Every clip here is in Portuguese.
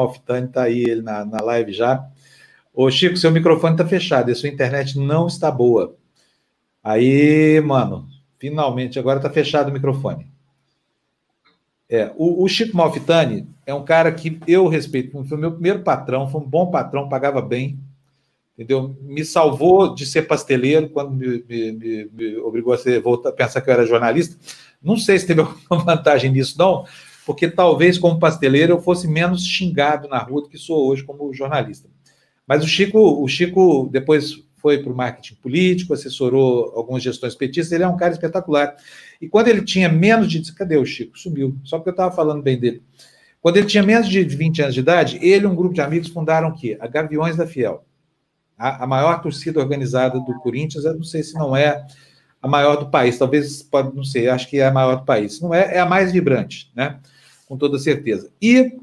Malfitani está aí ele na, na live já. Ô, Chico, seu microfone está fechado e sua internet não está boa. Aí, mano, finalmente, agora está fechado o microfone. É, o, o, Chico Malfitani é um cara que eu respeito, foi meu primeiro patrão, foi um bom patrão, pagava bem, entendeu? Me salvou de ser pasteleiro quando me, me, me, me obrigou a ser, voltar, pensar que eu era jornalista. Não sei se teve alguma vantagem nisso, não, porque talvez como pasteleiro eu fosse menos xingado na rua do que sou hoje como jornalista. Mas o Chico, o Chico depois foi para o marketing político, assessorou algumas gestões petistas, ele é um cara espetacular. E quando ele tinha menos de. Cadê o Chico? Sumiu, só porque eu estava falando bem dele. Quando ele tinha menos de 20 anos de idade, ele e um grupo de amigos fundaram o quê? A Gaviões da Fiel. A, a maior torcida organizada do Corinthians, eu não sei se não é a maior do país, talvez, pode, não sei, acho que é a maior do país. Não é, é a mais vibrante, né? Com toda certeza. E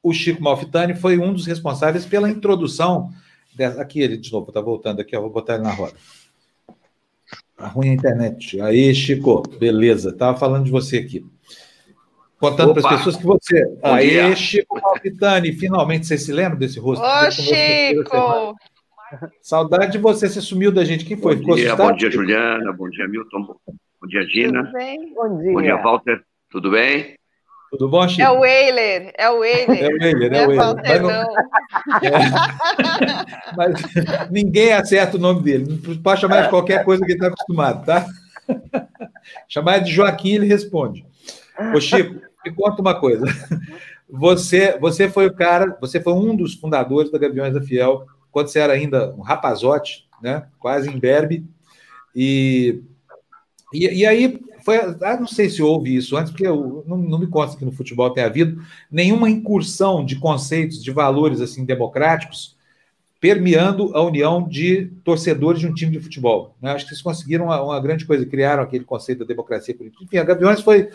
o Chico Malfitani foi um dos responsáveis pela introdução. Dessa, aqui ele, de novo, está voltando aqui, eu vou botar ele na roda. Tá ruim a internet. Aí, Chico, beleza. Estava falando de você aqui. Contando para as pessoas que você. Bom Aí, dia. Chico Malfitani, finalmente você se lembra desse rosto? Ô, Chico! Saudade de você, você sumiu da gente. Quem foi? Bom dia, bom dia, Juliana. Bom dia, Milton. Bom dia, Gina. Tudo bem? Bom dia. Bom dia, Walter. Tudo bem? Tudo bom, Chico? É o Weiler, é o Weiler. É o Weiler, é, o Weiler. Mas, não... é... Mas ninguém acerta o nome dele. Não pode chamar de qualquer coisa que ele está acostumado, tá? chamar de Joaquim, ele responde. Ô, Chico, me conta uma coisa. Você, você foi o cara, você foi um dos fundadores da Gaviões da Fiel quando você era ainda um rapazote, né? quase imberbe, e, e, e aí foi, ah, não sei se houve isso antes, porque eu, não, não me consta que no futebol tenha havido nenhuma incursão de conceitos, de valores assim democráticos, permeando a união de torcedores de um time de futebol. Né? Acho que eles conseguiram uma, uma, grande coisa, criaram aquele conceito da democracia. Enfim, a Gaviões foi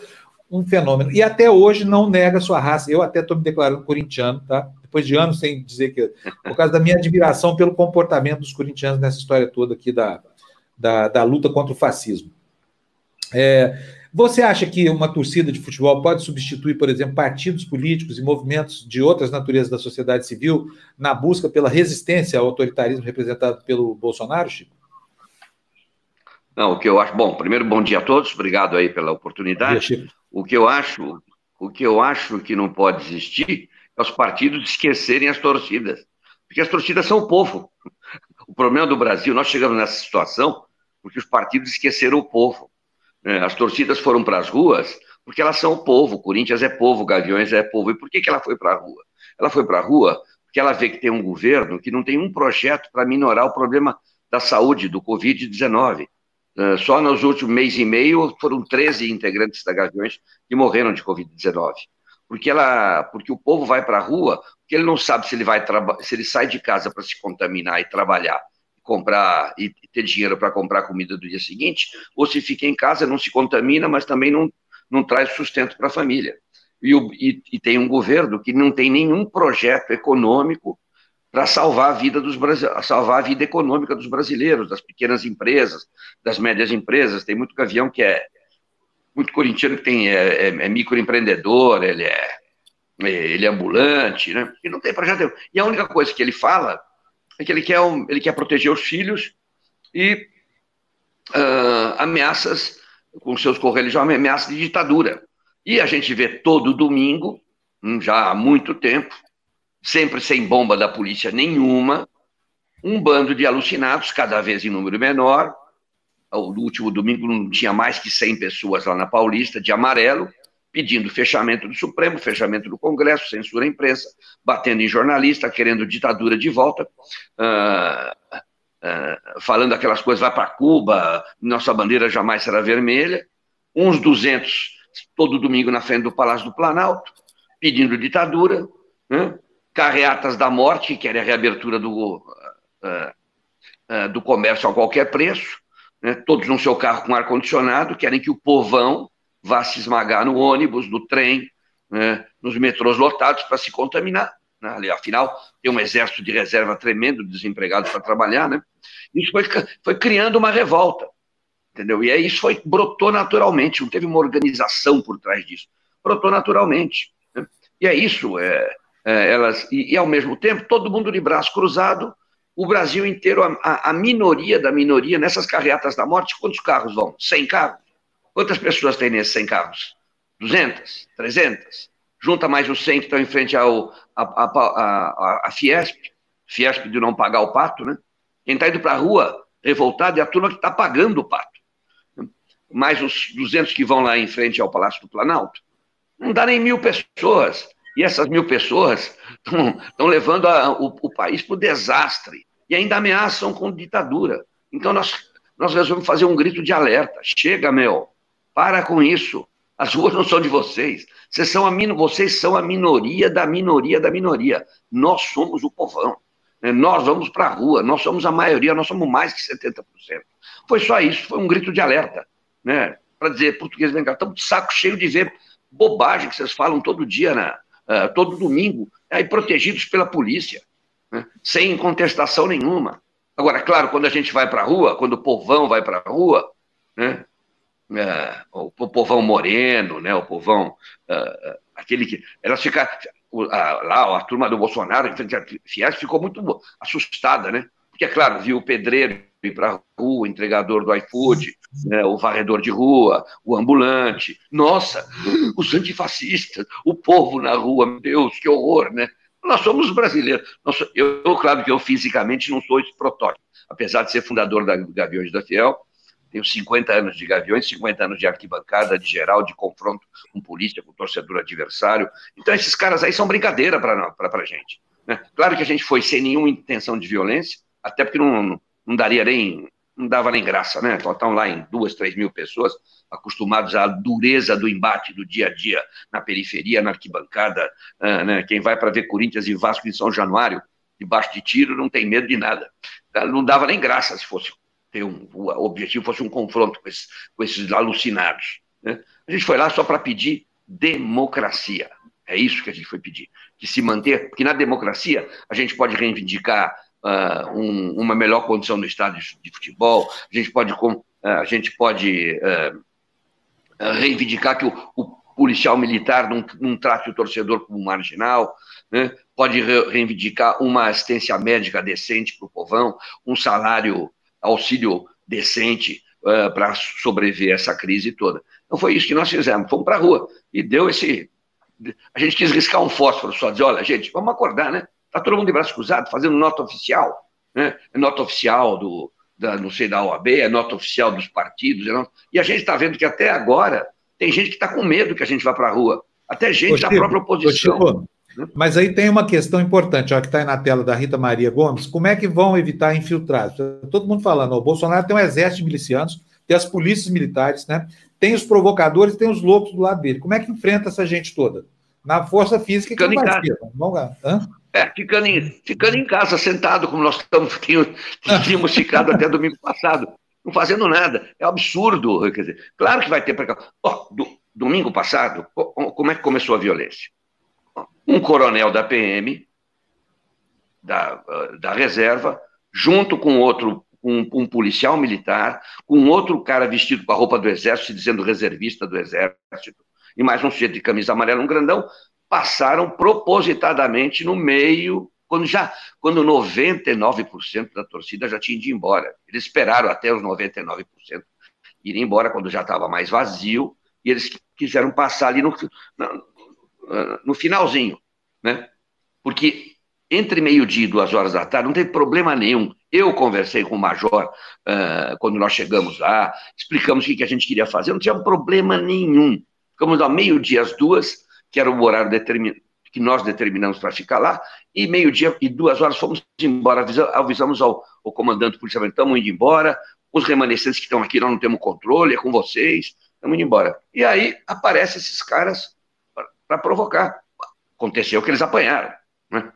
um fenômeno. E até hoje não nega sua raça. Eu até estou me declarando corintiano, tá? depois de anos sem dizer que. Por causa da minha admiração pelo comportamento dos corintianos nessa história toda aqui da, da, da luta contra o fascismo. É, você acha que uma torcida de futebol pode substituir, por exemplo, partidos políticos e movimentos de outras naturezas da sociedade civil na busca pela resistência ao autoritarismo representado pelo Bolsonaro, Chico? Não, o que eu acho. Bom, primeiro, bom dia a todos, obrigado aí pela oportunidade. Dia, o que eu acho, o que eu acho que não pode existir é os partidos esquecerem as torcidas. Porque as torcidas são o povo. O problema do Brasil, nós chegamos nessa situação porque os partidos esqueceram o povo. É, as torcidas foram para as ruas porque elas são o povo. Corinthians é povo, Gaviões é povo. E por que, que ela foi para a rua? Ela foi para a rua porque ela vê que tem um governo que não tem um projeto para minorar o problema da saúde, do Covid-19. É, só nos últimos mês e meio foram 13 integrantes da Gaviões que morreram de Covid-19 porque ela, porque o povo vai para a rua, porque ele não sabe se ele vai se ele sai de casa para se contaminar e trabalhar, comprar e ter dinheiro para comprar comida do dia seguinte, ou se fica em casa, não se contamina, mas também não, não traz sustento para a família. E, o, e, e, tem um governo que não tem nenhum projeto econômico para salvar a vida dos salvar a vida econômica dos brasileiros, das pequenas empresas, das médias empresas. Tem muito gavião que é muito corintiano que tem, é, é, é microempreendedor, ele é, é, ele é ambulante, né? E não tem projeto E a única coisa que ele fala é que ele quer, um, ele quer proteger os filhos e uh, ameaças com seus correligionários, ameaças de ditadura. E a gente vê todo domingo, hum, já há muito tempo, sempre sem bomba da polícia nenhuma, um bando de alucinados, cada vez em número menor, no último domingo não tinha mais que 100 pessoas lá na Paulista, de amarelo, pedindo fechamento do Supremo, fechamento do Congresso, censura à imprensa, batendo em jornalista, querendo ditadura de volta, uh, uh, falando aquelas coisas, vai para Cuba, nossa bandeira jamais será vermelha, uns 200 todo domingo na frente do Palácio do Planalto, pedindo ditadura, né? carreatas da morte, que querem a reabertura do, uh, do comércio a qualquer preço, né, todos no seu carro com ar-condicionado, querem que o povão vá se esmagar no ônibus, no trem, né, nos metrôs lotados para se contaminar. Né? Afinal, tem um exército de reserva tremendo, desempregados para trabalhar. Né? Isso foi, foi criando uma revolta. Entendeu? E aí isso foi, brotou naturalmente, não teve uma organização por trás disso. Brotou naturalmente. Né? E é isso. É, é, elas e, e, ao mesmo tempo todo mundo de braço cruzado, o Brasil inteiro, a, a, minoria da minoria nessas carreatas da morte, quantos carros vão? 100 carros? Quantas pessoas tem nesses 100 carros? 200? 300? Junta mais os 100 que estão em frente ao a, a, a, a Fiesp, Fiesp de não pagar o pato, né? Quem está indo para a rua revoltado é a turma que está pagando o pato. Mais os 200 que vão lá em frente ao Palácio do Planalto. Não dá nem mil pessoas. E essas mil pessoas estão levando a, o, o, país para o desastre. E ainda ameaçam com ditadura. Então nós, nós resolvemos fazer um grito de alerta. Chega, meu. Para com isso. As ruas não são de vocês. Vocês são a, vocês são a minoria da minoria da minoria. Nós somos o povão. Né? Nós vamos para a rua. Nós somos a maioria. Nós somos mais que 70%. Foi só isso. Foi um grito de alerta. Né? Para dizer, português, vem cá, estamos de saco cheio de ver bobagem que vocês falam todo dia na, uh, todo domingo, aí protegidos pela polícia, né? sem contestação nenhuma. Agora, claro, quando a gente vai para a rua, quando o povão vai para a rua, né? Uh, o, o, povão moreno, né? o povão, uh, aquele que. Elas ficaram. lá, a turma do Bolsonaro, a Fies, ficou muito assustada, né? Porque, é claro, viu o pedreiro ir para a rua, o entregador do iFood, né, o varredor de rua, o ambulante. Nossa, os antifascistas, o povo na rua, meu Deus, que horror, né? Nós somos brasileiros. eu, claro que eu fisicamente não sou esse protótipo, apesar de ser fundador da Gaviões da Fiel, tenho 50 anos de Gaviões, 50 anos de arquibancada, de geral, de confronto com polícia, com torcedor adversário. Então, esses caras aí são brincadeira para a gente. Né? Claro que a gente foi sem nenhuma intenção de violência, até porque não, não daria nem, não dava nem graça, né? Estão lá em duas, três mil pessoas, acostumados à dureza do embate do dia a dia na periferia, na arquibancada, uh, né? Quem vai para ver Corinthians e Vasco em São Januário, debaixo de tiro, não tem medo de nada. Não dava nem graça se fosse ter um, o objetivo fosse um confronto com esses, com esses alucinados. Né? A gente foi lá só para pedir democracia. É isso que a gente foi pedir. Que se manter, porque na democracia a gente pode reivindicar uh, um, uma melhor condição no estádio de futebol, a gente pode, uh, a gente pode uh, reivindicar que o, o, policial militar não, não trate o torcedor como marginal, né? pode re reivindicar uma assistência médica decente para o povão, um salário, auxílio decente para sobreviver a essa crise toda. Então foi isso que nós fizemos, fomos para a rua e deu esse. A gente quis riscar um fósforo só, dizer, olha, gente, vamos acordar, né? Está todo mundo de braço cruzado, fazendo nota oficial, né? É nota oficial do, da, não sei, da OAB, é nota oficial dos partidos. É nota... E a gente está vendo que até agora tem gente que está com medo que a gente vá para a rua. Até gente da própria oposição. Ô, né? Mas aí tem uma questão importante, ó, que está aí na tela da Rita Maria Gomes. Como é que vão evitar infiltrados? Todo mundo falando, ó, o Bolsonaro tem um exército de milicianos, tem as polícias militares, né? tem os provocadores, tem os loucos do lado dele. Como é que enfrenta essa gente toda? Na força física que não vai ter. Vamos? É, ficando em, ficando em casa, sentado, como nós estamos, tínhamos ficado até domingo passado, não fazendo nada. É um absurdo. Quer dizer, claro que vai ter precaução. Oh, do, domingo passado, como é que começou a violência? Um coronel da PM, da, da reserva, junto com outro, um, um policial militar, com outro cara vestido com a roupa do exército, dizendo reservista do exército, e mais um sujeito de camisa amarela, um grandão, passaram propositadamente no meio, quando já quando 99% da torcida já tinha ido embora. Eles esperaram até os 99% ir embora quando já estava mais vazio, e eles quiseram passar ali no, no finalzinho, né? Porque entre meio-dia e duas horas da tarde não teve problema nenhum. Eu conversei com o major uh, quando nós chegamos lá, explicamos o que, que a gente queria fazer, não tinha problema nenhum. Ficamos ao meio-dia às duas, que era o horário que nós determinamos para ficar lá, e meio-dia e duas horas fomos embora, avisamos ao, ao comandante policial, estamos indo embora, os remanescentes que estão aqui nós não temos controle, é com vocês, estamos indo embora. E aí aparecem esses caras para provocar. Aconteceu que eles apanharam, né?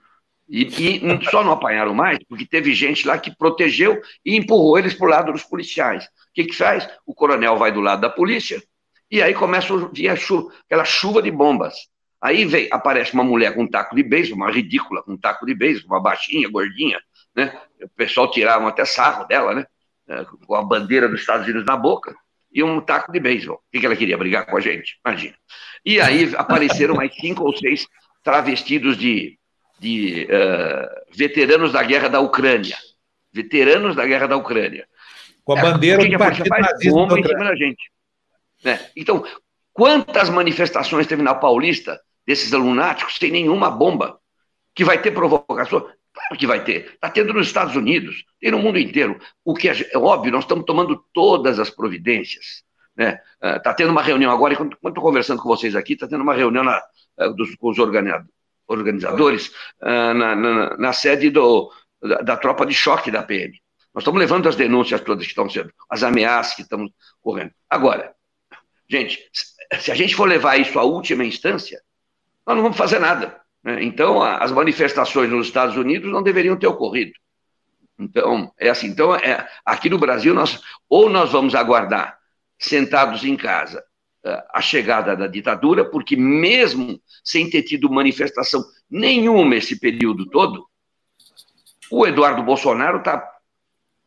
E, e, só não apanharam mais porque teve gente lá que protegeu e empurrou eles para o lado dos policiais. O que, que faz? O coronel vai do lado da polícia, e aí começa a chuva, aquela chuva de bombas. Aí vem, aparece uma mulher com um taco de beisebol, uma ridícula com um taco de beisebol, uma baixinha, gordinha, né? O pessoal tirava até sarro dela, né? É, com a bandeira dos Estados Unidos na boca e um taco de beisebol. O que ela queria? Brigar com a gente, imagina. E aí apareceram mais cinco ou seis travestidos de, de uh, veteranos da guerra da Ucrânia. Veteranos da guerra da Ucrânia. Com a bandeira é, do partido nazista em cima da gente. Né? Então, quantas manifestações teve na Paulista desses lunáticos sem nenhuma bomba? Que vai ter provocação? Claro que vai ter. Está tendo nos Estados Unidos, tem no mundo inteiro. O que é, é óbvio, nós estamos tomando todas as providências. Está né? uh, tá tendo uma reunião agora, enquanto estou conversando com vocês aqui, está tendo uma reunião na, uh, dos, com os organizadores uh, na, na, na, sede do, da, da, tropa de choque da PM. Nós estamos levando as denúncias todas que estão sendo, as ameaças que estão correndo. Agora, gente, se a gente for levar isso à última instância, nós não vamos fazer nada. Né? Então, as manifestações nos Estados Unidos não deveriam ter ocorrido. Então, é assim. Então, é, aqui no Brasil, nós, ou nós vamos aguardar sentados em casa eh, a chegada da ditadura, porque mesmo sem ter tido manifestação nenhuma esse período todo, o Eduardo Bolsonaro está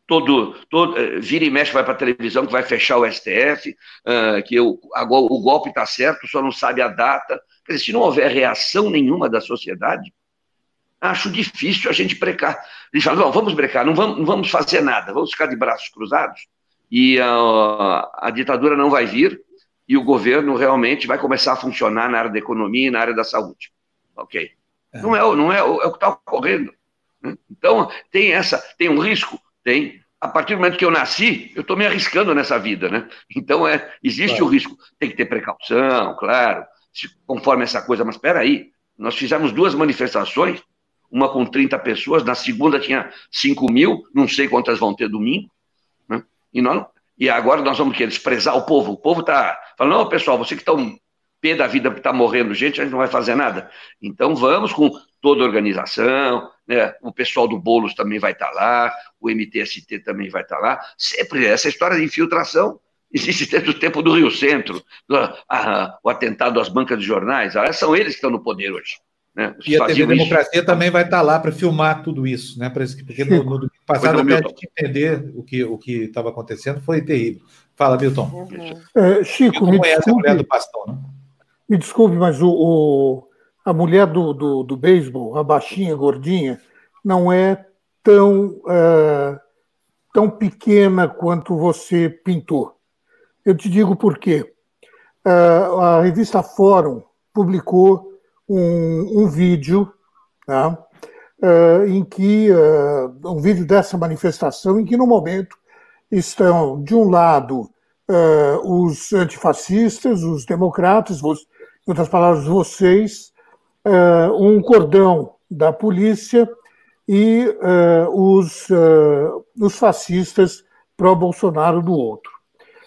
todo, todo eh, vira e mexe, vai para a televisão que vai fechar o STF, uh, que o, o golpe está certo, só não sabe a data. Se não houver reação nenhuma da sociedade, acho difícil a gente brecar. Ele fala, não, vamos brecar, não vamos, não vamos fazer nada, vamos ficar de braços cruzados e a, a ditadura não vai vir e o governo realmente vai começar a funcionar na área da economia e na área da saúde. Ok. É. Não é, não é, é o que está ocorrendo. Né? Então, tem essa, tem um risco? Tem. A partir do momento que eu nasci, eu estou me arriscando nessa vida, né? Então, é, existe claro. o risco. Tem que ter precaução, claro, conforme essa coisa. Mas espera aí, nós fizemos duas manifestações, uma com 30 pessoas, na segunda tinha 5 mil, não sei quantas vão ter domingo. E, nós, e agora nós vamos querer desprezar o povo. O povo está falando, não, pessoal, você que está um pé da vida que está morrendo gente, a gente não vai fazer nada. Então vamos com toda a organização, né? o pessoal do Boulos também vai estar tá lá, o MTST também vai estar tá lá. Sempre essa história de infiltração existe desde o tempo do Rio Centro, do, a, o atentado às bancas de jornais, são eles que estão no poder hoje. Né? E a TV Democracia isso. também vai estar lá para filmar tudo isso, né? Porque no, no domingo passado, até a gente entender o que o estava acontecendo, foi terrível. Fala, Milton. Uhum. É, Chico, me desculpe, a mulher do Pastão, né? Me desculpe, mas o, o a mulher do, do, do beisebol, a baixinha, gordinha, não é tão, é, tão pequena quanto você pintou. Eu te digo por quê. É, a revista Fórum publicou um, um vídeo uh, em que uh, um vídeo dessa manifestação em que no momento estão de um lado uh, os antifascistas, os democratas, em outras palavras vocês, um cordão da polícia e os, os fascistas pró-Bolsonaro do outro.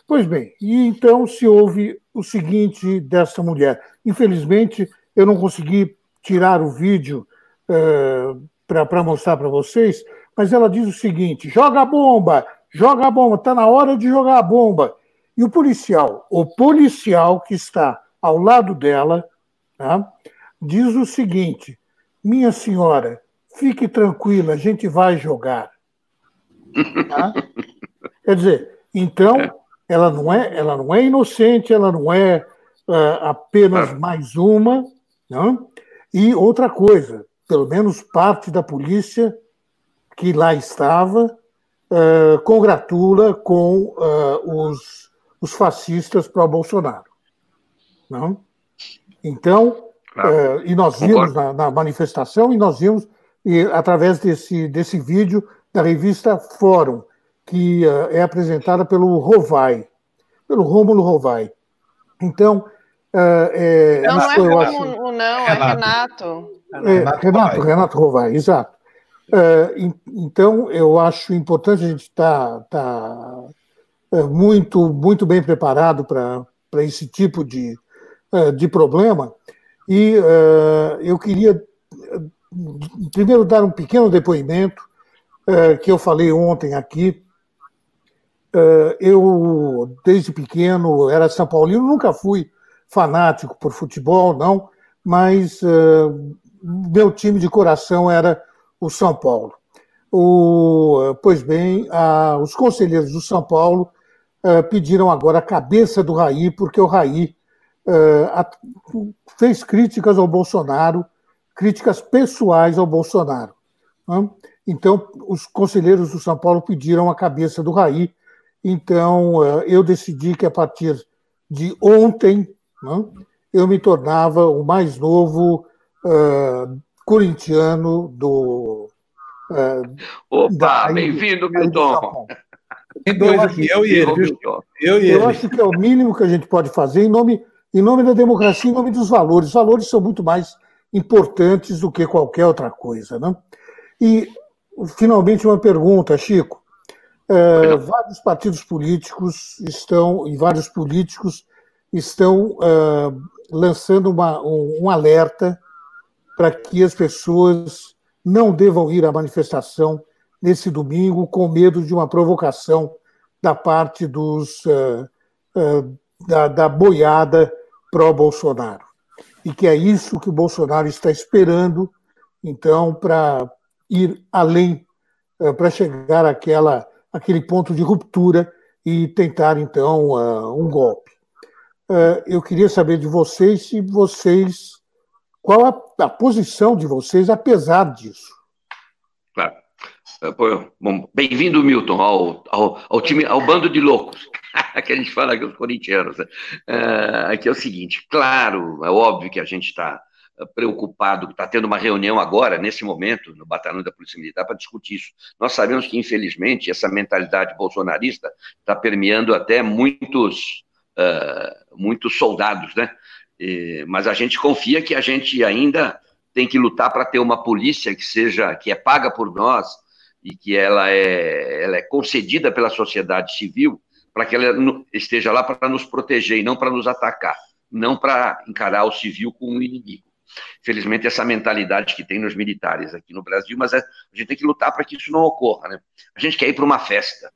Pois bem, e então se ouve o seguinte dessa mulher. Infelizmente, eu não consegui tirar o vídeo uh, para mostrar para vocês, mas ela diz o seguinte: joga a bomba, joga a bomba, está na hora de jogar a bomba. E o policial, o policial que está ao lado dela, tá, diz o seguinte: minha senhora, fique tranquila, a gente vai jogar. Tá? Quer dizer, então ela não é, ela não é inocente, ela não é uh, apenas mais uma, não? E outra coisa, pelo menos parte da polícia que lá estava uh, congratula com uh, os, os fascistas pró-Bolsonaro. Não? Então, uh, e nós vimos na, na, manifestação, e nós vimos e, através desse, desse vídeo da revista Fórum, que é apresentada pelo Rovai, pelo Rômulo Rovai. Então, é, não, não é Rômulo, acho... não, é Renato. É, Renato, Renato Rovai, exato. É, então, eu acho importante a gente estar tá, tá, é, muito, muito bem preparado para esse tipo de, de problema. E eu queria, primeiro, dar um pequeno depoimento que eu falei ontem aqui. Eu, desde pequeno, era São Paulino, nunca fui fanático por futebol, não, mas uh, meu time de coração era o São Paulo. O, pois bem, a, os conselheiros do São Paulo uh, pediram agora a cabeça do Raí, porque o Raí uh, a, fez críticas ao Bolsonaro críticas pessoais ao Bolsonaro. Né? Então, os conselheiros do São Paulo pediram a cabeça do Raí. Então, eh, eu decidi que a partir de ontem né, eu me tornava o mais novo uh, corintiano do. Uh, Opa, bem-vindo, Milton. Tem dois aqui, eu e ele. Eu, e eu acho que é o mínimo que a gente pode fazer em nome, em nome da democracia, em nome dos valores. Os valores são muito mais importantes do que qualquer outra coisa. Né? E, finalmente, uma pergunta, Chico. É, vários partidos políticos estão, e vários políticos estão é, lançando uma, um, um alerta para que as pessoas não devam ir à manifestação nesse domingo com medo de uma provocação da parte dos, uh, uh, da, da boiada pró-Bolsonaro. E que é isso que o Bolsonaro está esperando, então, para ir além, uh, para chegar àquela, àquele ponto de ruptura e tentar, então, um golpe. eu queria saber de vocês se vocês. Qual a, a posição de vocês, apesar disso? Claro. É, bom, bem-vindo, Milton, ao, ao, ao, time, ao bando de loucos, que a gente fala aqui, os corintianos. Né? Uh, aqui é o seguinte, claro, é óbvio que a gente está é, preocupado, está tendo uma reunião agora, nesse momento, no batalhão da Polícia Militar, para discutir isso. Nós sabemos que, infelizmente, essa mentalidade bolsonarista está permeando até muitos, uh, muitos soldados, né? E, mas a gente confia que a gente ainda tem que lutar para ter uma polícia que seja, que é paga por nós, e que ela é, ela é concedida pela sociedade civil para que ela esteja lá para nos proteger e não para nos atacar, não para encarar o civil como um inimigo. Felizmente, essa mentalidade que tem nos militares aqui no Brasil, mas é, a gente tem que lutar para que isso não ocorra. Né? A gente quer ir para uma festa.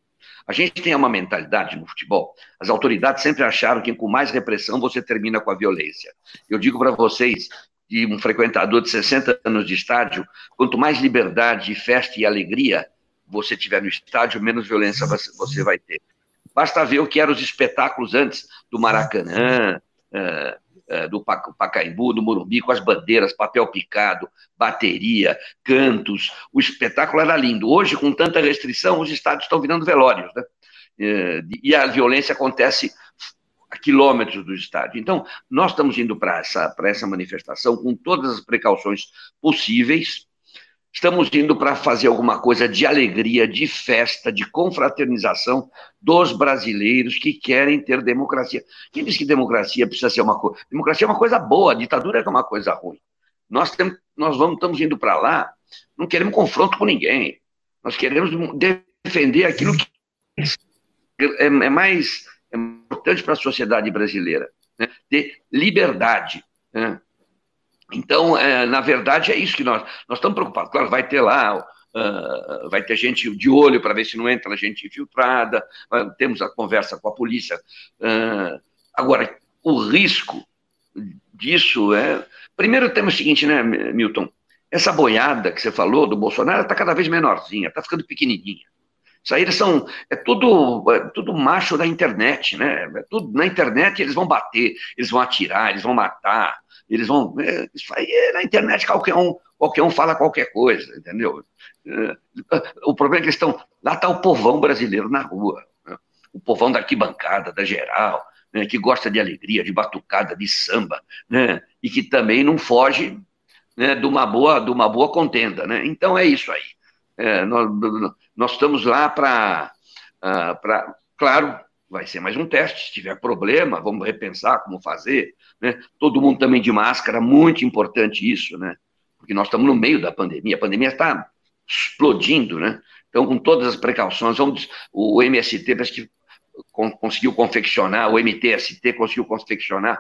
A gente tem uma mentalidade no futebol. As autoridades sempre acharam que com mais repressão você termina com a violência. Eu digo para vocês de um frequentador de 60 anos de estádio, quanto mais liberdade, festa e alegria você tiver no estádio, menos violência você vai ter. Basta ver o que eram os espetáculos antes do Maracanã, eh, do Pacaembu, do Morumbi, com as bandeiras, papel picado, bateria, cantos. O espetáculo era lindo. Hoje, com tanta restrição, os estádios estão virando velórios. Né? Eh, e a violência acontece a quilômetros do estádio. Então, nós estamos indo para essa, essa manifestação com todas as precauções possíveis. Estamos indo para fazer alguma coisa de alegria, de festa, de confraternização dos brasileiros que querem ter democracia. Quem diz que democracia precisa ser uma coisa? Democracia é uma coisa boa, ditadura é uma coisa ruim. Nós, temos, nós vamos, estamos indo para lá, não queremos confronto com ninguém. Nós queremos defender aquilo que é, é mais importante para a sociedade brasileira, né? ter liberdade. Né? Então, é, na verdade, é isso que nós, nós estamos preocupados. Claro, vai ter lá, uh, vai ter gente de olho para ver se não entra gente infiltrada, uh, temos a conversa com a polícia. Uh, agora, o risco disso é. Primeiro, temos o seguinte, né, Milton? Essa boiada que você falou do Bolsonaro está cada vez menorzinha, está ficando pequenininha. Isso aí eles são. É tudo, é tudo macho da internet, né? É tudo, na internet eles vão bater, eles vão atirar, eles vão matar, eles vão. É, isso aí é, na internet qualquer um, qualquer um fala qualquer coisa, entendeu? É, o problema é que estão. Lá está o povão brasileiro na rua. Né? O povão da arquibancada, da geral, né? que gosta de alegria, de batucada, de samba, né? E que também não foge né, de, uma boa, de uma boa contenda, né? Então é isso aí. É, nós, nós, estamos lá para. Uh, claro, vai ser mais um teste. Se tiver problema, vamos repensar como fazer. Né? Todo mundo também de máscara, muito importante isso, né? Porque nós estamos no meio da pandemia. A pandemia está explodindo, né? Então, com todas as precauções, vamos, o MST parece que conseguiu confeccionar, o MTST conseguiu confeccionar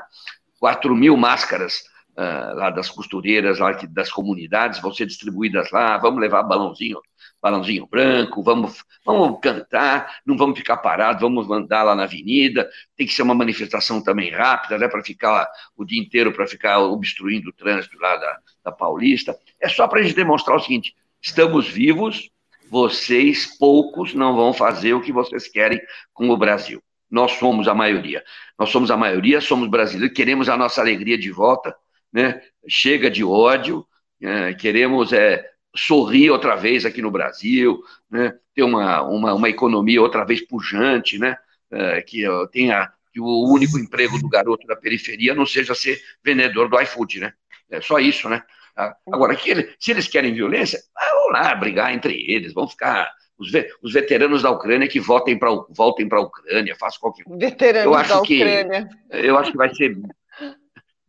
4 mil máscaras uh, lá das costureiras, lá das comunidades, vão ser distribuídas lá, vamos levar balãozinho, balãozinho branco, vamos, vamos cantar, não vamos ficar parados, vamos andar lá na avenida, tem que ser uma manifestação também rápida, né, para ficar o dia inteiro, para ficar obstruindo o trânsito lá da, da Paulista. É só para a gente demonstrar o seguinte: estamos vivos, vocês, poucos, não vão fazer o que vocês querem com o Brasil. Nós somos a maioria. Nós somos a maioria, somos brasileiros, queremos a nossa alegria de volta, né? Chega de ódio, é, queremos é, sorrir outra vez aqui no Brasil, né? ter uma, uma, uma economia outra vez pujante, né? É, que tenha que o único emprego do garoto da periferia não seja ser vendedor do iFood, né? É só isso, né? Ah, agora, que ele, se eles querem violência, ah, vão lá brigar entre eles, vão ficar os, ve os veteranos da Ucrânia que votem pra, voltem para a Ucrânia, façam qualquer coisa. Veteranos eu acho da que, Ucrânia. Eu acho que vai ser.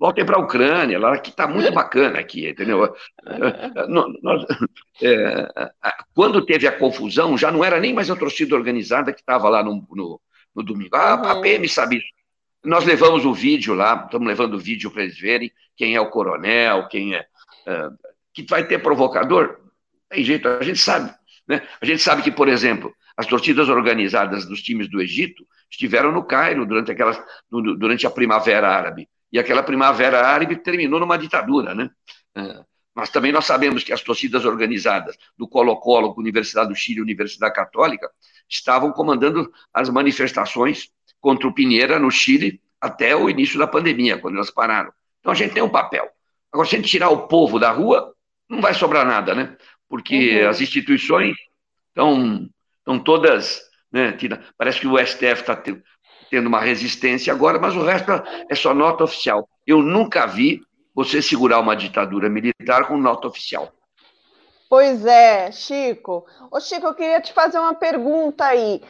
Voltem para a Ucrânia, lá que está muito bacana aqui, entendeu? Nós, é, quando teve a confusão, já não era nem mais a torcida organizada que estava lá no, no, no domingo. Ah, uhum. A PM sabe isso. Nós levamos o vídeo lá, estamos levando o vídeo para eles verem quem é o coronel, quem é. Uh, que vai ter provocador? Tem jeito, a gente sabe. Né? A gente sabe que, por exemplo, as torcidas organizadas dos times do Egito estiveram no Cairo durante, aquelas, durante a Primavera Árabe. E aquela Primavera Árabe terminou numa ditadura. Né? Uh, mas também nós sabemos que as torcidas organizadas do Colo-Colo, Universidade do Chile Universidade Católica, estavam comandando as manifestações contra o Pinheira no Chile até o início da pandemia, quando elas pararam. Então a gente tem um papel. Agora, se a gente tirar o povo da rua, não vai sobrar nada, né? Porque uhum. as instituições estão, estão todas. Né, parece que o STF está tendo uma resistência agora, mas o resto é só nota oficial. Eu nunca vi você segurar uma ditadura militar com nota oficial. Pois é, Chico. Ô, Chico, eu queria te fazer uma pergunta aí.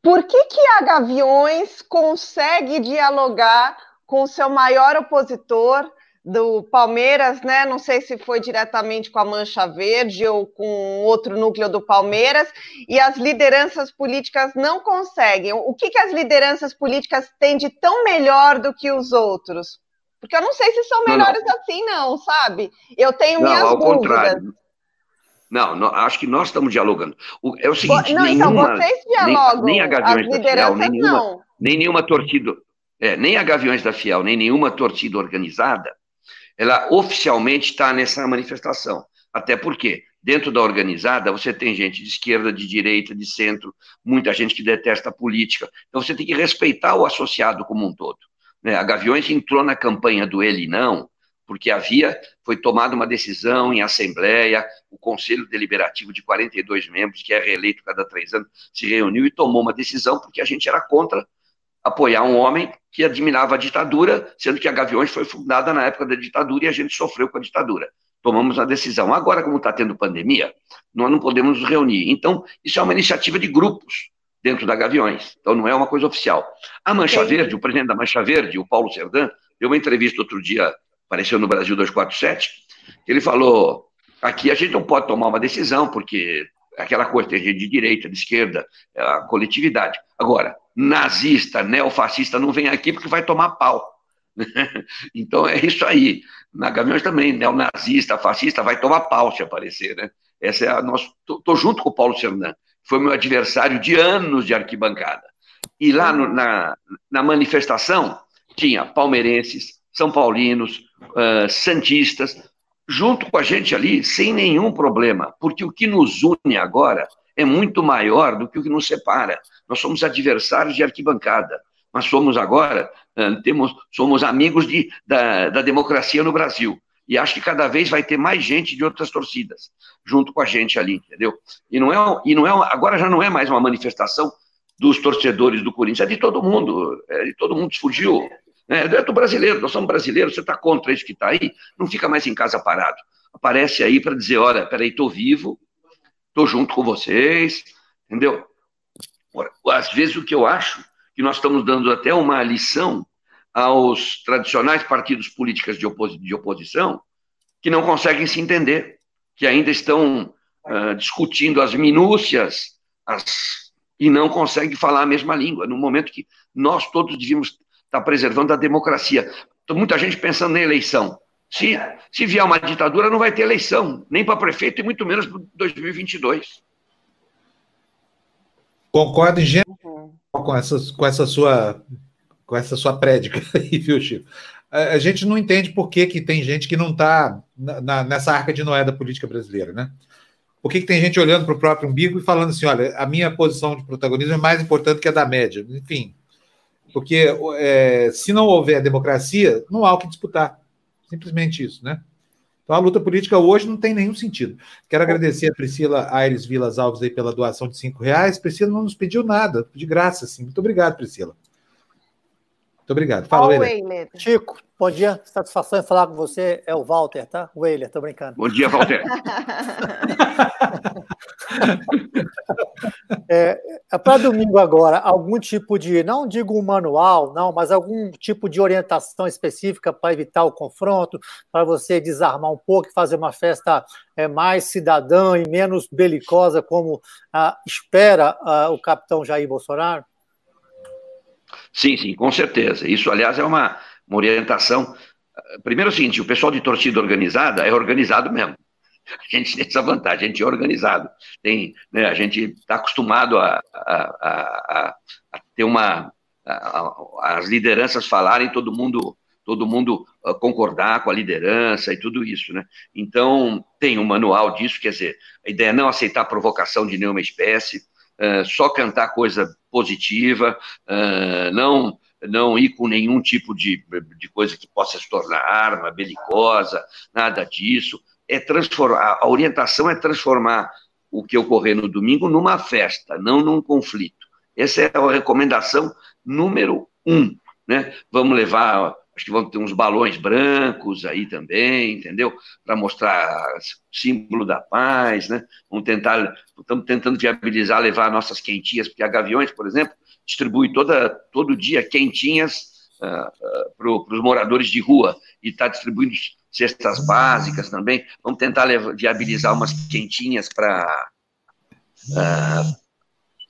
Por que, que a Gaviões consegue dialogar com o seu maior opositor do Palmeiras, né? Não sei se foi diretamente com a Mancha Verde ou com outro núcleo do Palmeiras, e as lideranças políticas não conseguem. O que, que as lideranças políticas têm de tão melhor do que os outros? Porque eu não sei se são melhores não, não. assim, não, sabe? Eu tenho não, minhas ao dúvidas. Contrário. Não, não, acho que nós estamos dialogando. O, é o seguinte, não, então nenhuma, então vocês dialogam, nem, nem a Gaviões da Fiel, nem nenhuma, nem nenhuma torcida, é, nem a Gaviões da Fiel, nem nenhuma torcida organizada, ela oficialmente está nessa manifestação. Até porque, dentro da organizada, você tem gente de esquerda, de direita, de centro, muita gente que detesta a política. Então você tem que respeitar o associado como um todo. Né? A Gaviões entrou na campanha do ele não, porque havia, foi tomada uma decisão em assembleia, o Conselho Deliberativo de 42 membros, que é reeleito cada três anos, se reuniu e tomou uma decisão, porque a gente era contra apoiar um homem que admirava a ditadura, sendo que a Gaviões foi fundada na época da ditadura e a gente sofreu com a ditadura. Tomamos a decisão. Agora, como está tendo pandemia, nós não podemos nos reunir. Então, isso é uma iniciativa de grupos dentro da Gaviões. Então, não é uma coisa oficial. A Mancha Verde, o presidente da Mancha Verde, o Paulo Serdã, deu uma entrevista outro dia, apareceu no Brasil 247, ele falou: aqui a gente não pode tomar uma decisão, porque aquela coisa, tem gente de direita, de esquerda, é a coletividade. Agora, nazista, neofascista, não vem aqui porque vai tomar pau. então é isso aí. Na Gaviões também, neonazista, fascista, vai tomar pau se aparecer, né? Essa é a nossa. Estou junto com o Paulo Fernandes foi meu adversário de anos de arquibancada. E lá no, na, na manifestação tinha palmeirenses, são paulinos, uh, santistas, junto com a gente ali, sem nenhum problema, porque o que nos une agora é muito maior do que o que nos separa. Nós somos adversários de arquibancada, mas somos agora, temos, somos amigos de, da, da democracia no Brasil. E acho que cada vez vai ter mais gente de outras torcidas junto com a gente ali, entendeu? E não é, e não é agora já não é mais uma manifestação dos torcedores do Corinthians, é de todo mundo, é de todo mundo fugiu. Né? É do brasileiro, nós somos brasileiros, você está contra isso que está aí, não fica mais em casa parado. Aparece aí para dizer, olha, peraí, estou vivo, estou junto com vocês, entendeu? Às vezes o que eu acho, que nós estamos dando até uma lição aos tradicionais partidos políticos de, oposi de oposição que não conseguem se entender, que ainda estão uh, discutindo as minúcias as, e não conseguem falar a mesma língua, no momento que nós todos devíamos estar preservando a democracia. Então, muita gente pensando na eleição. Se, se vier uma ditadura, não vai ter eleição, nem para prefeito e muito menos para 2022. Concordo em geral com essa, com essa sua com essa sua prédica aí, viu, Chico? A gente não entende por que, que tem gente que não está nessa arca de Noé da política brasileira, né? Por que, que tem gente olhando para o próprio umbigo e falando assim: olha, a minha posição de protagonismo é mais importante que a da média? Enfim, porque é, se não houver democracia, não há o que disputar. Simplesmente isso, né? Então a luta política hoje não tem nenhum sentido. Quero agradecer a Priscila Aires Vilas Alves aí pela doação de cinco reais. Priscila não nos pediu nada, de graça, sim. Muito obrigado, Priscila. Muito obrigado. Fala, Weiler. Chico, bom dia. Satisfação em falar com você. É o Walter, tá? Weiler, tô brincando. Bom dia, Walter. é para domingo agora, algum tipo de, não digo um manual, não, mas algum tipo de orientação específica para evitar o confronto, para você desarmar um pouco e fazer uma festa é, mais cidadã e menos belicosa, como ah, espera ah, o capitão Jair Bolsonaro? Sim, sim, com certeza. Isso, aliás, é uma, uma orientação. Primeiro é o seguinte, o pessoal de torcida organizada é organizado mesmo. A gente tem essa vantagem, a gente é organizado. Tem, né, a gente está acostumado a, a, a, a, ter uma. as lideranças falarem, todo mundo todo mundo ah, concordar com a liderança e tudo isso, né? Então, tem um manual disso, quer dizer, a ideia é não aceitar provocação de nenhuma espécie, uh, só cantar coisa positiva, uh, não não ir com nenhum tipo de, de coisa que possa se tornar arma belicosa, nada disso. É transformar, a orientação é transformar o que ocorrer no domingo numa festa, não num conflito. Essa é a recomendação número um. Né? Vamos levar acho que vão ter uns balões brancos aí também, entendeu? Para mostrar símbolo da paz, né? Vamos tentar, estamos tentando viabilizar levar nossas quentinhas, porque a Gaviões, por exemplo, distribui toda, todo dia quentinhas uh, uh, para os moradores de rua e está distribuindo cestas básicas também. Vamos tentar levar, viabilizar umas quentinhas para.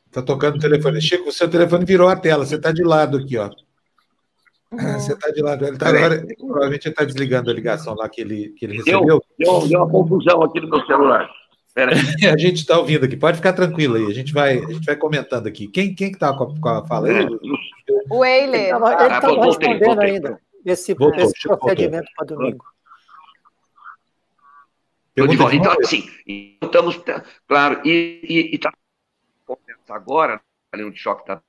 Está uh... tocando o telefone. Chico, o seu telefone virou a tela, você está de lado aqui, ó. Uhum. Você está de lado. Ele tá agora, provavelmente ele está desligando a ligação lá que ele, que ele recebeu. Deu, deu, uma confusão aqui no meu celular. a gente está ouvindo aqui, pode ficar tranquilo aí, a gente vai, a gente vai comentando aqui. Quem que está com, com, a fala aí? O Eiler. Ele estava ah, respondendo voltei, ainda esse, voltou, esse procedimento para domingo. Digo, então, assim, estamos, claro, e está agora, além de choque da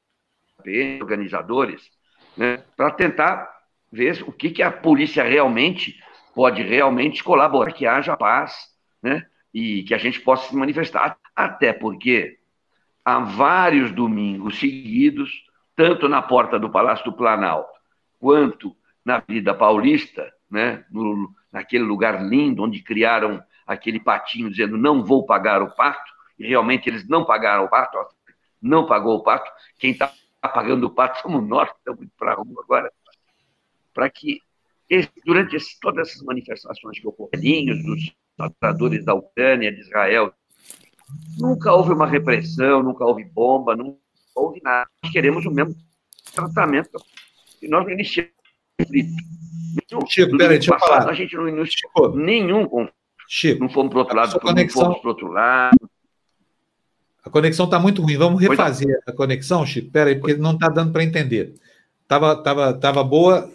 PM, organizadores, né, para tentar ver o que, que a polícia realmente pode realmente colaborar, que haja paz, né, e que a gente possa se manifestar. Até porque há vários domingos seguidos, tanto na porta do Palácio do Planalto, quanto na Avenida Paulista, né, no, naquele lugar lindo onde criaram aquele patinho dizendo não vou pagar o pato, e realmente eles não pagaram o pato, não pagou o pato, quem está apagando o pato somos nós estamos indo para a rua agora, para que esse, durante esse, todas essas manifestações que ocorreram, dos tratadores da Ucrânia, de Israel, nunca houve uma repressão, nunca houve bomba, nunca houve nada. Nós queremos o mesmo tratamento que nós não iniciamos conflito. Chico, peraí, deixa eu falar. A gente não iniciou nenhum conflito. Chico, não fomos para o outro lado, conexão... não fomos para o outro lado. A conexão está muito ruim. Vamos refazer a conexão, Chico? Pera aí, porque não está dando para entender. Tava, tava, tava boa.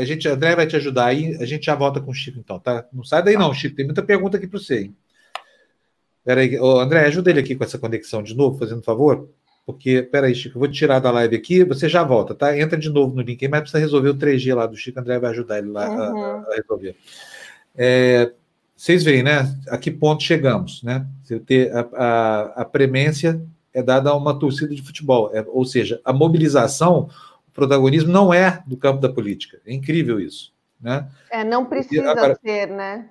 a gente, André vai te ajudar aí. A gente já volta com o Chico, então, tá? Não sai daí, não, Chico. Tem muita pergunta aqui para você, hein? Pera aí. Ô, André, ajuda ele aqui com essa conexão de novo, fazendo favor. Porque, pera aí, Chico, eu vou te tirar da live aqui, você já volta, tá? Entra de novo no link aí, mas precisa resolver o 3G lá do Chico. André vai ajudar ele lá uhum. a, a, resolver. É, vocês veem, né? A que ponto chegamos, né? Você ter a, a, a premência é dada a uma torcida de futebol, é, ou seja, a mobilização, o protagonismo não é do campo da política. É incrível isso, né? É, não precisa Agora, ser, né?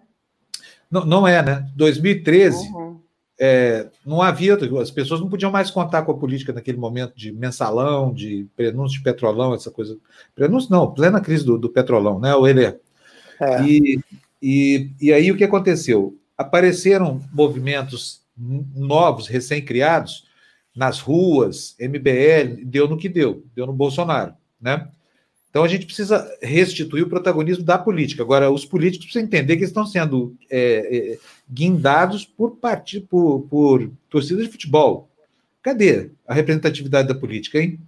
Não, não é, né? 2013 uhum. é, não havia, as pessoas não podiam mais contar com a política naquele momento de mensalão, de prenúncio de petrolão, essa coisa. Prenúncio não, plena crise do, do petrolão, né? O ele é. E e, e aí o que aconteceu? Apareceram movimentos novos, recém-criados, nas ruas, MBL, deu no que deu, deu no Bolsonaro, né? Então a gente precisa restituir o protagonismo da política. Agora, os políticos precisam entender que estão sendo é, é, guindados por, part... por, por torcidas de futebol. Cadê a representatividade da política, hein?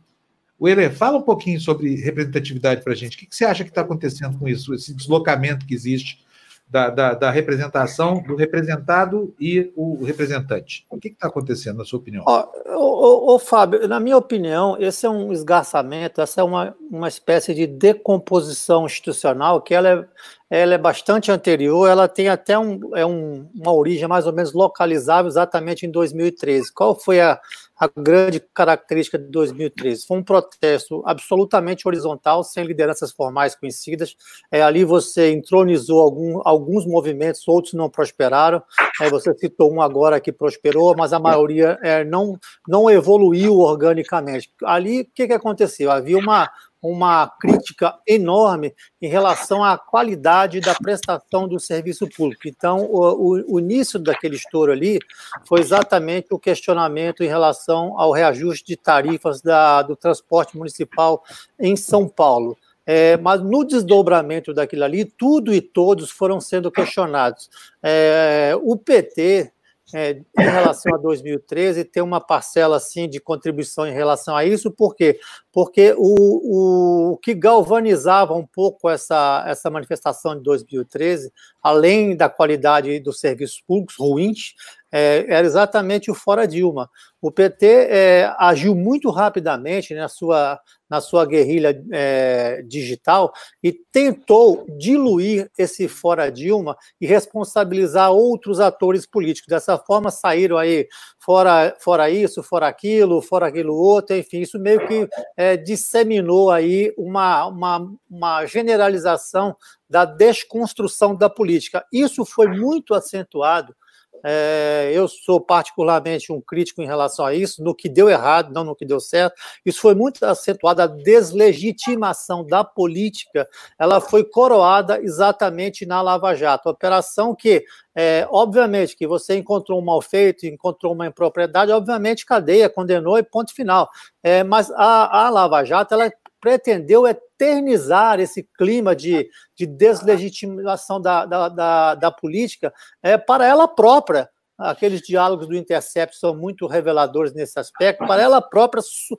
O Ele, fala um pouquinho sobre representatividade para a gente. O que, que você acha que está acontecendo com isso, esse deslocamento que existe da, da, da, representação do representado e o representante. O que está acontecendo, na sua opinião? Ô, ô, Fábio, na minha opinião, esse é um esgarçamento, essa é uma, uma espécie de decomposição institucional que ela é, ela é bastante anterior, ela tem até um, é um, uma origem mais ou menos localizável exatamente em 2013. Qual foi a, a grande característica de 2013? Foi um protesto absolutamente horizontal, sem lideranças formais conhecidas. É, ali você entronizou algum, alguns movimentos, outros não prosperaram. É, você citou um agora que prosperou, mas a maioria é, não, não evoluiu organicamente. Ali, o que, que aconteceu? Havia uma uma crítica enorme em relação à qualidade da prestação do serviço público. Então, o, o, o, início daquele estouro ali foi exatamente o questionamento em relação ao reajuste de tarifas da, do transporte municipal em São Paulo. É, mas no desdobramento daquilo ali, tudo e todos foram sendo questionados. É, o PT, é, em relação a 2013 tem uma parcela assim de contribuição em relação a isso, por quê? Porque o, o que galvanizava um pouco essa, essa manifestação de 2013, além da qualidade dos serviços públicos ruins, é, era exatamente o fora Dilma. O PT é, agiu muito rapidamente na sua, na sua guerrilha é, digital e tentou diluir esse fora Dilma e responsabilizar outros atores políticos. Dessa forma, saíram aí fora, fora isso, fora aquilo, fora aquilo outro, enfim, isso meio que é, disseminou aí uma, uma, uma generalização da desconstrução da política. Isso foi muito acentuado é, eu sou particularmente um crítico em relação a isso, no que deu errado, não no que deu certo. Isso foi muito acentuado, a deslegitimação da política, ela foi coroada exatamente na Lava Jato. Operação que, é, obviamente, que você encontrou um mal feito, encontrou uma impropriedade, obviamente cadeia, condenou e ponto final. É, mas a, a Lava Jato, ela pretendeu eternizar esse clima de, de deslegitimação da, da, da, da política é, para ela própria aqueles diálogos do Intercept são muito reveladores nesse aspecto, para ela própria su,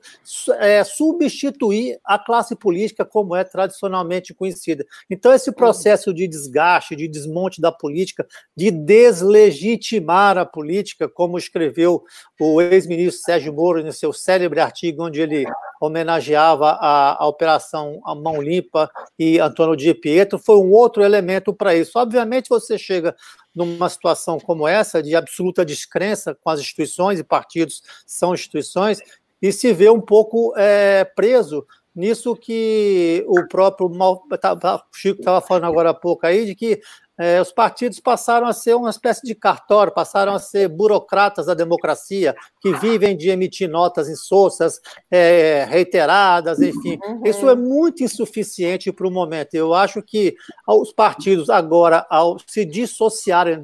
é, substituir a classe política como é tradicionalmente conhecida. Então, esse processo de desgaste, de desmonte da política, de deslegitimar a política, como escreveu o ex-ministro Sérgio Moro no seu célebre artigo, onde ele homenageava a, a Operação a Mão Limpa e Antônio de Pietro, foi um outro elemento para isso. Obviamente, você chega numa situação como essa, de absoluta descrença com as instituições, e partidos são instituições, e se vê um pouco é, preso nisso que o próprio Chico estava falando agora há pouco aí, de que é, os partidos passaram a ser uma espécie de cartório, passaram a ser burocratas da democracia, que vivem de emitir notas insossas, é, reiteradas, enfim. Uhum. Isso é muito insuficiente para o momento. Eu acho que os partidos, agora, ao se dissociarem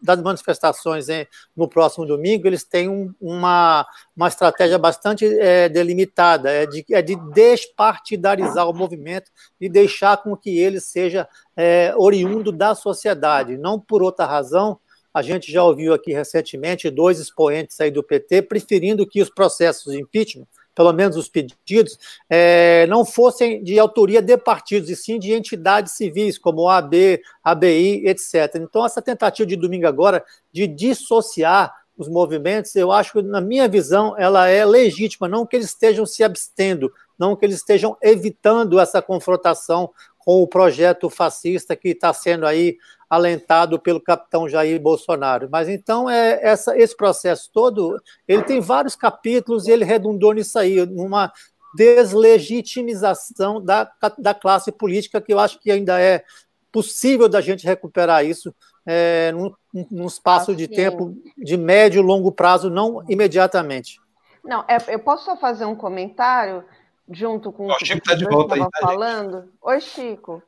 das manifestações em, no próximo domingo, eles têm um, uma, uma estratégia bastante é, delimitada, é de, é de despartidarizar o movimento e deixar com que ele seja é, oriundo da sociedade, não por outra razão. A gente já ouviu aqui recentemente dois expoentes aí do PT preferindo que os processos de impeachment, pelo menos os pedidos, é, não fossem de autoria de partidos, e sim de entidades civis, como a AB, ABI, etc. Então, essa tentativa de domingo agora de dissociar os movimentos, eu acho que, na minha visão, ela é legítima, não que eles estejam se abstendo, não que eles estejam evitando essa confrontação com o projeto fascista que está sendo aí alentado pelo capitão Jair Bolsonaro. Mas então é essa, esse processo todo, ele tem vários capítulos e ele redundou nisso aí, numa deslegitimização da, da classe política que eu acho que ainda é possível da gente recuperar isso é, num, num espaço de tempo de médio e longo prazo, não imediatamente. Não, é, eu posso só fazer um comentário? Junto com o que Chico está de volta estava tá, falando. Gente? Oi, Chico.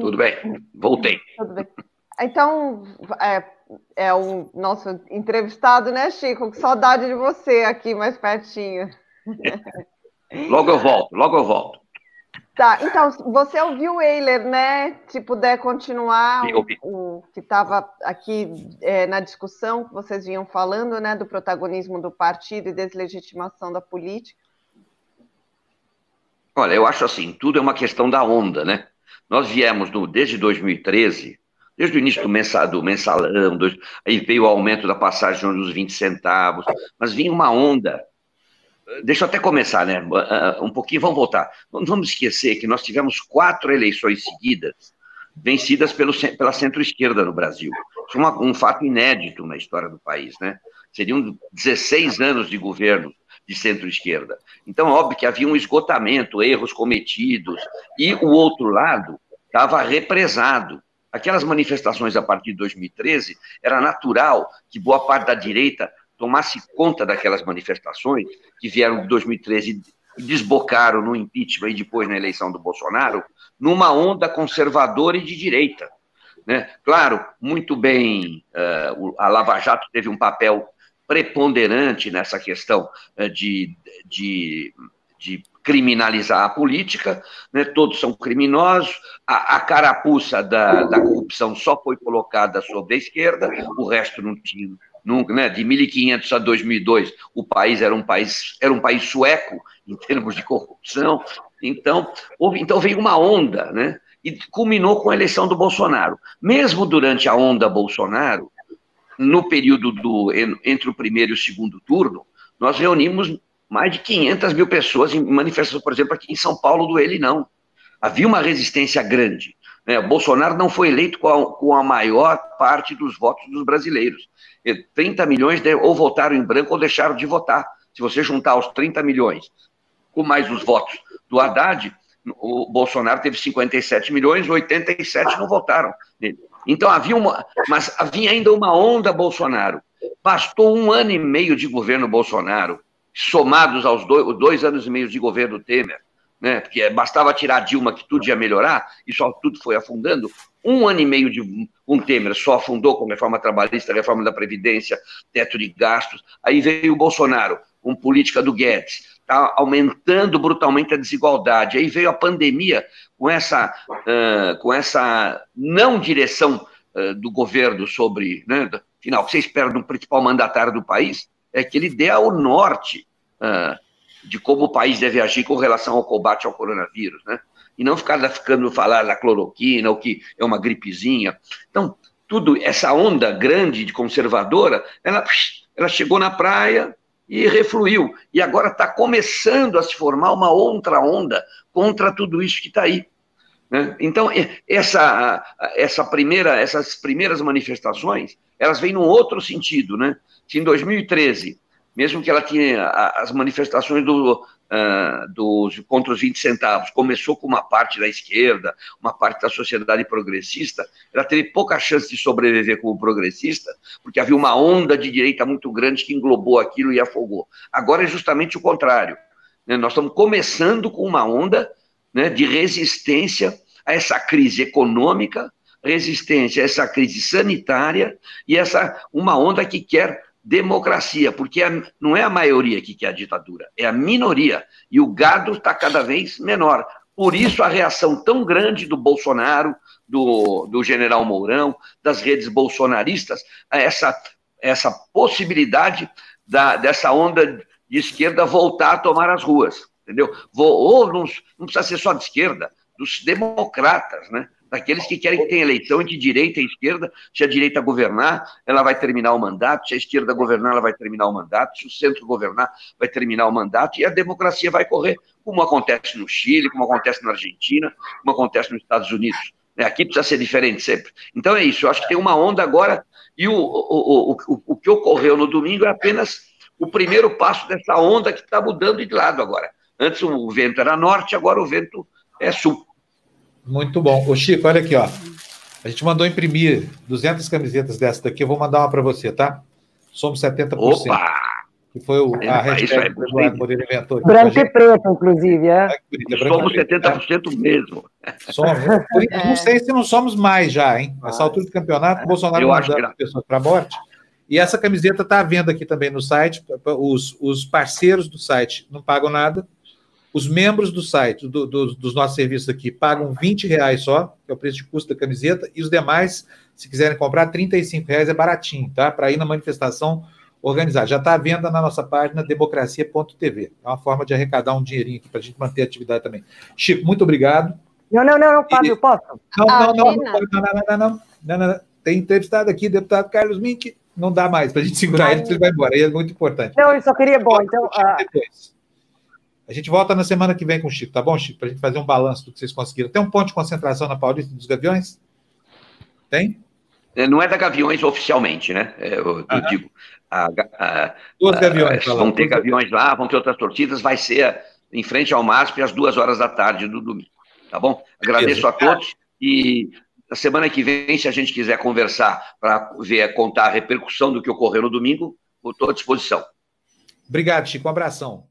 Tudo bem, voltei. Tudo bem. Então, é, é o nosso entrevistado, né, Chico? Que saudade de você aqui mais pertinho. logo eu volto, logo eu volto. Tá, então, você ouviu o Eiler, né? Se puder continuar, o, o que estava aqui é, na discussão que vocês vinham falando, né, do protagonismo do partido e deslegitimação da política. Olha, eu acho assim, tudo é uma questão da onda, né? Nós viemos no, desde 2013 desde o início do, mensal, do mensalão, do, aí veio o aumento da passagem dos 20 centavos, mas vinha uma onda. Deixa eu até começar, né? Um pouquinho, vamos voltar. Não vamos esquecer que nós tivemos quatro eleições seguidas vencidas pelo, pela centro-esquerda no Brasil. Isso é uma, um fato inédito na história do país, né? Seriam 16 anos de governo de centro-esquerda. Então, óbvio que havia um esgotamento, erros cometidos, e o outro lado estava represado. Aquelas manifestações a partir de 2013, era natural que boa parte da direita tomasse conta daquelas manifestações que vieram de 2013 e desbocaram no impeachment e depois na eleição do Bolsonaro, numa onda conservadora e de direita. Né? Claro, muito bem, uh, a Lava Jato teve um papel preponderante nessa questão uh, de, de, de criminalizar a política, né? todos são criminosos, a, a carapuça da, da, corrupção só foi colocada sobre a esquerda, o resto não tinha. Nunca, né? De 1500 a 2002, o país era um país era um país sueco em termos de corrupção. Então, houve, então veio uma onda, né? E culminou com a eleição do Bolsonaro. Mesmo durante a onda Bolsonaro, no período do entre o primeiro e o segundo turno, nós reunimos mais de 500 mil pessoas em manifestações, por exemplo, aqui em São Paulo do Ele Não. Havia uma resistência grande. Né? Bolsonaro não foi eleito com a, com a, maior parte dos votos dos brasileiros. 30 milhões de, ou votaram em branco ou deixaram de votar. Se você juntar os 30 milhões com mais os votos do Haddad, o Bolsonaro teve 57 milhões, 87 não votaram nele. Então havia uma, mas havia ainda uma onda Bolsonaro. Bastou um ano e meio de governo Bolsonaro, somados aos dois, dois anos e meio de governo Temer, né? Porque bastava tirar Dilma que tudo ia melhorar e só tudo foi afundando. Um ano e meio de um Temer só afundou com reforma trabalhista, reforma da Previdência, teto de gastos. Aí veio o Bolsonaro, com política do Guedes, está aumentando brutalmente a desigualdade. Aí veio a pandemia com essa, uh, com essa não direção uh, do governo sobre. Né, final, o que você espera do principal mandatário do país é que ele dê ao norte uh, de como o país deve agir com relação ao combate ao coronavírus, né? E não ficar ficando falar da cloroquina, ou que é uma gripezinha. Então, tudo, essa onda grande de conservadora, ela, ela chegou na praia, e refluiu. E agora está começando a se formar uma outra onda contra tudo isso que está aí. Né? Então, essa, essa primeira, essas primeiras manifestações, elas vêm num outro sentido. Né? Em 2013, mesmo que ela tinha as manifestações do, uh, dos, contra os 20 centavos começou com uma parte da esquerda, uma parte da sociedade progressista, ela teve pouca chance de sobreviver como progressista, porque havia uma onda de direita muito grande que englobou aquilo e afogou. Agora é justamente o contrário. Né? Nós estamos começando com uma onda né, de resistência a essa crise econômica, resistência a essa crise sanitária e essa uma onda que quer democracia, porque a, não é a maioria que quer a ditadura, é a minoria. E o gado está cada vez menor. Por isso a reação tão grande do Bolsonaro, do, do general Mourão, das redes bolsonaristas, a essa, essa possibilidade da, dessa onda de esquerda voltar a tomar as ruas. Entendeu? Ou não, não precisa ser só de esquerda, dos democratas, né? Daqueles que querem que tenha eleição entre direita e esquerda. Se a direita governar, ela vai terminar o mandato, se a esquerda governar, ela vai terminar o mandato, se o centro governar, vai terminar o mandato, e a democracia vai correr, como acontece no Chile, como acontece na Argentina, como acontece nos Estados Unidos. É, aqui precisa ser diferente sempre. Então é isso, eu acho que tem uma onda agora, e o, o, o, o, o que ocorreu no domingo é apenas o primeiro passo dessa onda que está mudando de lado agora. Antes o vento era norte, agora o vento é sul. Muito bom. O Chico, olha aqui, ó. A gente mandou imprimir 200 camisetas dessa daqui, eu vou mandar uma para você, tá? Somos 70%. Opa! Que foi o, a hashtag que o Eduardo Moreira inventou. Branco e preto, inclusive, é? é somos 70% mesmo. Somos. Não sei se não somos mais já, hein? Nessa altura do campeonato, o Bolsonaro mandando as pessoas para a morte. E essa camiseta está à venda aqui também no site. Os, os parceiros do site não pagam nada. Os membros do site, do, do, dos nossos serviços aqui, pagam 20 reais só, que é o preço de custo da camiseta, e os demais, se quiserem comprar, 35 reais é baratinho, tá? Para ir na manifestação organizada. Já está à venda na nossa página democracia.tv. É uma forma de arrecadar um dinheirinho aqui para a gente manter a atividade também. Chico, muito obrigado. Não, não, não, não Fábio, posso? Não, não, não, não, não, não, não, não. Não, não, tem entrevistado aqui, deputado Carlos Mink, não dá mais para a gente segurar ele, ele vai embora. Aí é muito importante. Não, eu só queria bom. Então, ah... A gente volta na semana que vem com o Chico, tá bom, Chico? Para a gente fazer um balanço do que vocês conseguiram. Tem um ponto de concentração na Paulista dos Gaviões? Tem? É, não é da Gaviões oficialmente, né? É, eu, eu digo. A, a, Duas gaviões. A, vão ter gaviões lá, vão ter outras torcidas, vai ser em frente ao MASP às duas horas da tarde do domingo. Tá bom? Agradeço a todos e na semana que vem, se a gente quiser conversar para ver, contar a repercussão do que ocorreu no domingo, estou à disposição. Obrigado, Chico. Um abração.